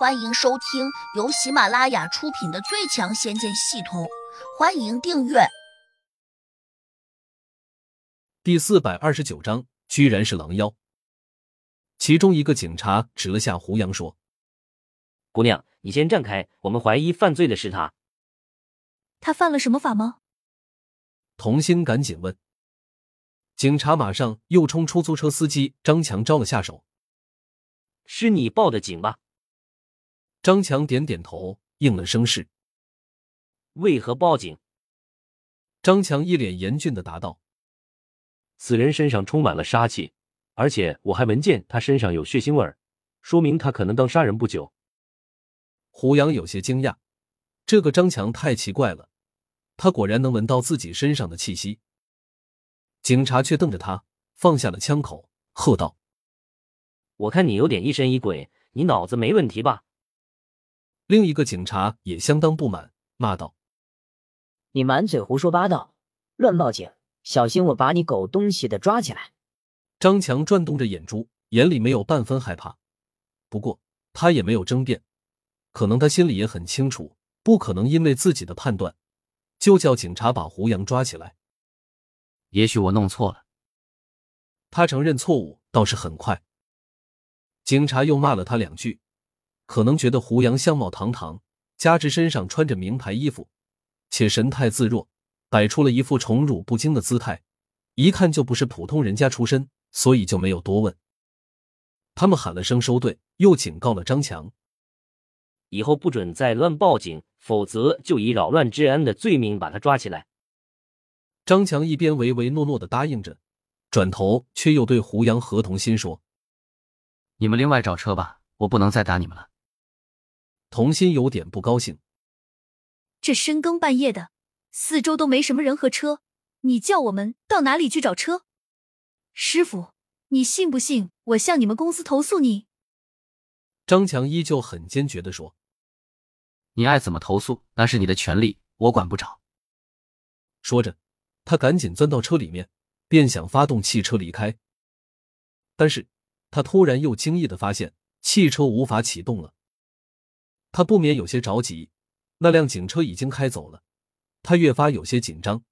欢迎收听由喜马拉雅出品的《最强仙剑系统》，欢迎订阅。第四百二十九章，居然是狼妖。其中一个警察指了下胡杨，说：“姑娘，你先站开，我们怀疑犯罪的是他。他犯了什么法吗？”童心赶紧问。警察马上又冲出租车司机张强招了下手：“是你报的警吧？”张强点点头，应了声是。为何报警？张强一脸严峻的答道：“此人身上充满了杀气，而且我还闻见他身上有血腥味儿，说明他可能刚杀人不久。”胡杨有些惊讶，这个张强太奇怪了，他果然能闻到自己身上的气息。警察却瞪着他，放下了枪口，喝道：“我看你有点疑神疑鬼，你脑子没问题吧？”另一个警察也相当不满，骂道：“你满嘴胡说八道，乱报警，小心我把你狗东西的抓起来！”张强转动着眼珠，眼里没有半分害怕。不过他也没有争辩，可能他心里也很清楚，不可能因为自己的判断就叫警察把胡杨抓起来。也许我弄错了。他承认错误倒是很快。警察又骂了他两句。可能觉得胡杨相貌堂堂，加之身上穿着名牌衣服，且神态自若，摆出了一副宠辱不惊的姿态，一看就不是普通人家出身，所以就没有多问。他们喊了声收队，又警告了张强，以后不准再乱报警，否则就以扰乱治安的罪名把他抓起来。张强一边唯唯诺诺的答应着，转头却又对胡杨和童心说：“你们另外找车吧，我不能再打你们了。”童心有点不高兴，这深更半夜的，四周都没什么人和车，你叫我们到哪里去找车？师傅，你信不信我向你们公司投诉你？张强依旧很坚决的说：“你爱怎么投诉那是你的权利，我管不着。”说着，他赶紧钻到车里面，便想发动汽车离开，但是他突然又惊异的发现汽车无法启动了。他不免有些着急，那辆警车已经开走了，他越发有些紧张，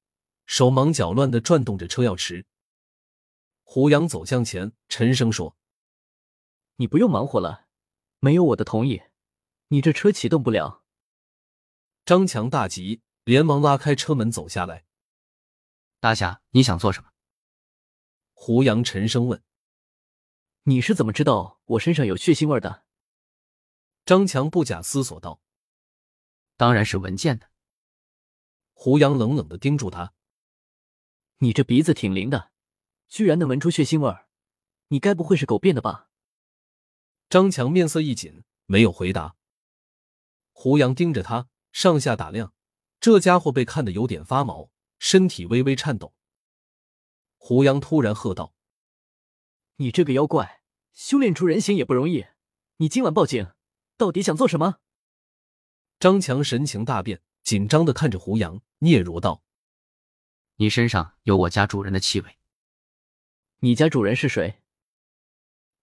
手忙脚乱的转动着车钥匙。胡杨走向前，沉声说：“你不用忙活了，没有我的同意，你这车启动不了。”张强大急，连忙拉开车门走下来。大侠，你想做什么？胡杨沉声问：“你是怎么知道我身上有血腥味的？”张强不假思索道：“当然是闻见的。”胡杨冷冷的盯住他：“你这鼻子挺灵的，居然能闻出血腥味儿，你该不会是狗变的吧？”张强面色一紧，没有回答。胡杨盯着他，上下打量，这家伙被看得有点发毛，身体微微颤抖。胡杨突然喝道：“你这个妖怪，修炼出人形也不容易，你今晚报警！”到底想做什么？张强神情大变，紧张的看着胡杨，嗫嚅道：“你身上有我家主人的气味。你家主人是谁？”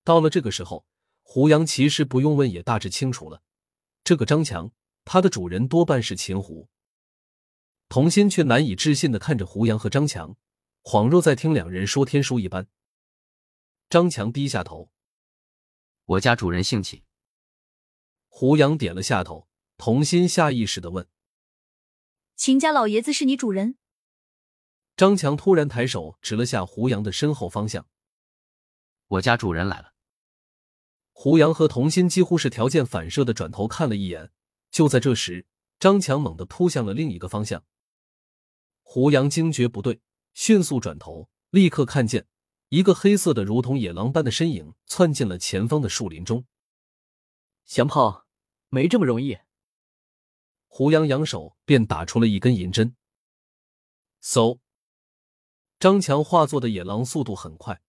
到了这个时候，胡杨其实不用问也大致清楚了。这个张强，他的主人多半是秦胡。童心却难以置信的看着胡杨和张强，恍若在听两人说天书一般。张强低下头：“我家主人姓秦。”胡杨点了下头，童心下意识的问：“秦家老爷子是你主人？”张强突然抬手指了下胡杨的身后方向：“我家主人来了。”胡杨和童心几乎是条件反射的转头看了一眼。就在这时，张强猛地扑向了另一个方向。胡杨惊觉不对，迅速转头，立刻看见一个黑色的如同野狼般的身影窜进了前方的树林中。降炮。没这么容易。胡杨扬手便打出了一根银针。嗖！张强化作的野狼速度很快，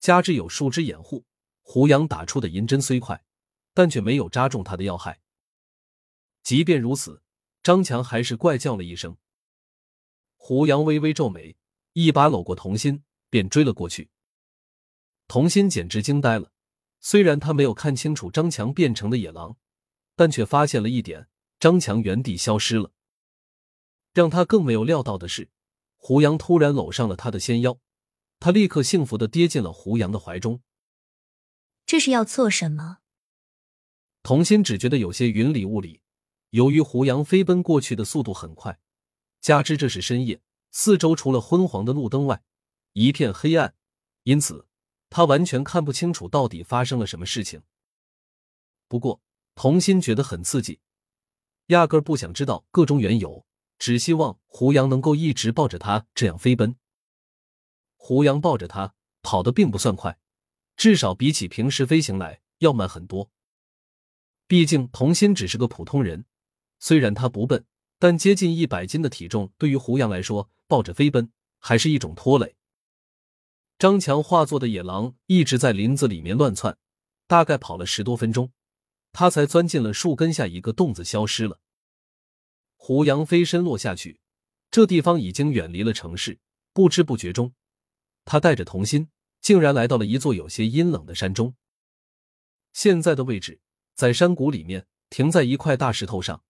加之有树枝掩护，胡杨打出的银针虽快，但却没有扎中他的要害。即便如此，张强还是怪叫了一声。胡杨微微皱眉，一把搂过童心，便追了过去。童心简直惊呆了，虽然他没有看清楚张强变成的野狼。但却发现了一点：张强原地消失了。让他更没有料到的是，胡杨突然搂上了他的纤腰，他立刻幸福的跌进了胡杨的怀中。这是要做什么？童心只觉得有些云里雾里。由于胡杨飞奔过去的速度很快，加之这是深夜，四周除了昏黄的路灯外，一片黑暗，因此他完全看不清楚到底发生了什么事情。不过童心觉得很刺激，压根不想知道个中缘由，只希望胡杨能够一直抱着他这样飞奔。胡杨抱着他跑得并不算快，至少比起平时飞行来要慢很多。毕竟童心只是个普通人。虽然他不笨，但接近一百斤的体重对于胡杨来说，抱着飞奔还是一种拖累。张强化作的野狼一直在林子里面乱窜，大概跑了十多分钟，他才钻进了树根下一个洞子消失了。胡杨飞身落下去，这地方已经远离了城市，不知不觉中，他带着童心竟然来到了一座有些阴冷的山中。现在的位置在山谷里面，停在一块大石头上。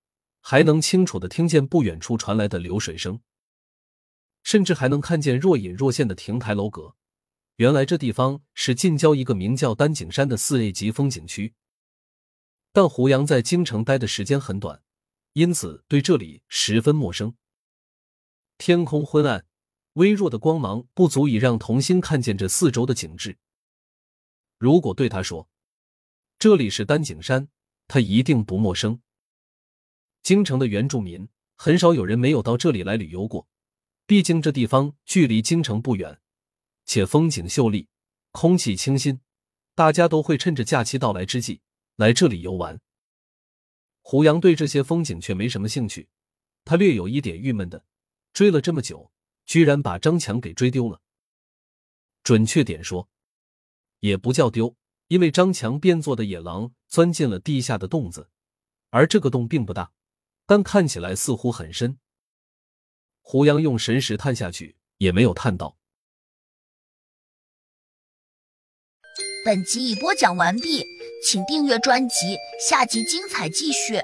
还能清楚的听见不远处传来的流水声，甚至还能看见若隐若现的亭台楼阁。原来这地方是近郊一个名叫丹景山的四 A 级风景区。但胡杨在京城待的时间很短，因此对这里十分陌生。天空昏暗，微弱的光芒不足以让童心看见这四周的景致。如果对他说这里是丹景山，他一定不陌生。京城的原住民很少有人没有到这里来旅游过，毕竟这地方距离京城不远，且风景秀丽，空气清新，大家都会趁着假期到来之际来这里游玩。胡杨对这些风景却没什么兴趣，他略有一点郁闷的，追了这么久，居然把张强给追丢了。准确点说，也不叫丢，因为张强变作的野狼钻进了地下的洞子，而这个洞并不大。但看起来似乎很深。胡杨用神识探下去，也没有探到。本集已播讲完毕，请订阅专辑，下集精彩继续。